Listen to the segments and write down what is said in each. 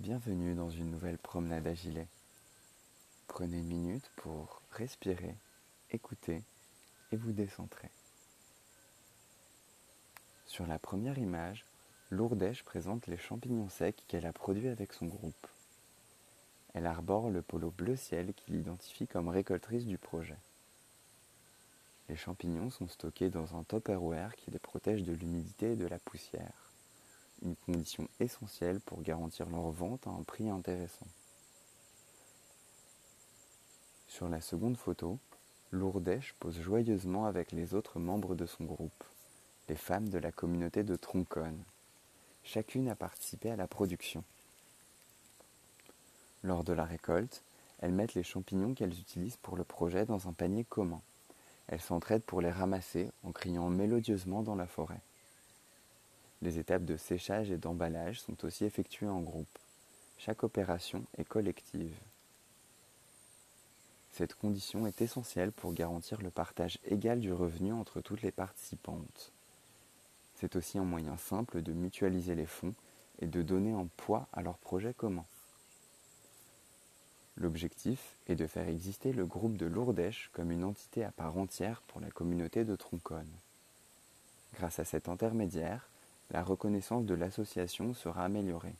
Bienvenue dans une nouvelle promenade à gilet. Prenez une minute pour respirer, écouter et vous décentrer. Sur la première image, Lourdèche présente les champignons secs qu'elle a produits avec son groupe. Elle arbore le polo bleu ciel qui l'identifie comme récoltrice du projet. Les champignons sont stockés dans un tupperware qui les protège de l'humidité et de la poussière une condition essentielle pour garantir leur vente à un prix intéressant. Sur la seconde photo, Lourdèche pose joyeusement avec les autres membres de son groupe, les femmes de la communauté de Tronconne. Chacune a participé à la production. Lors de la récolte, elles mettent les champignons qu'elles utilisent pour le projet dans un panier commun. Elles s'entraident pour les ramasser en criant mélodieusement dans la forêt. Les étapes de séchage et d'emballage sont aussi effectuées en groupe. Chaque opération est collective. Cette condition est essentielle pour garantir le partage égal du revenu entre toutes les participantes. C'est aussi un moyen simple de mutualiser les fonds et de donner un poids à leur projet commun. L'objectif est de faire exister le groupe de Lourdèche comme une entité à part entière pour la communauté de Tronconne. Grâce à cet intermédiaire, la reconnaissance de l'association sera améliorée.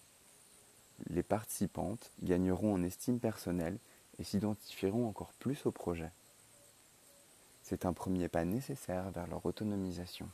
Les participantes gagneront en estime personnelle et s'identifieront encore plus au projet. C'est un premier pas nécessaire vers leur autonomisation.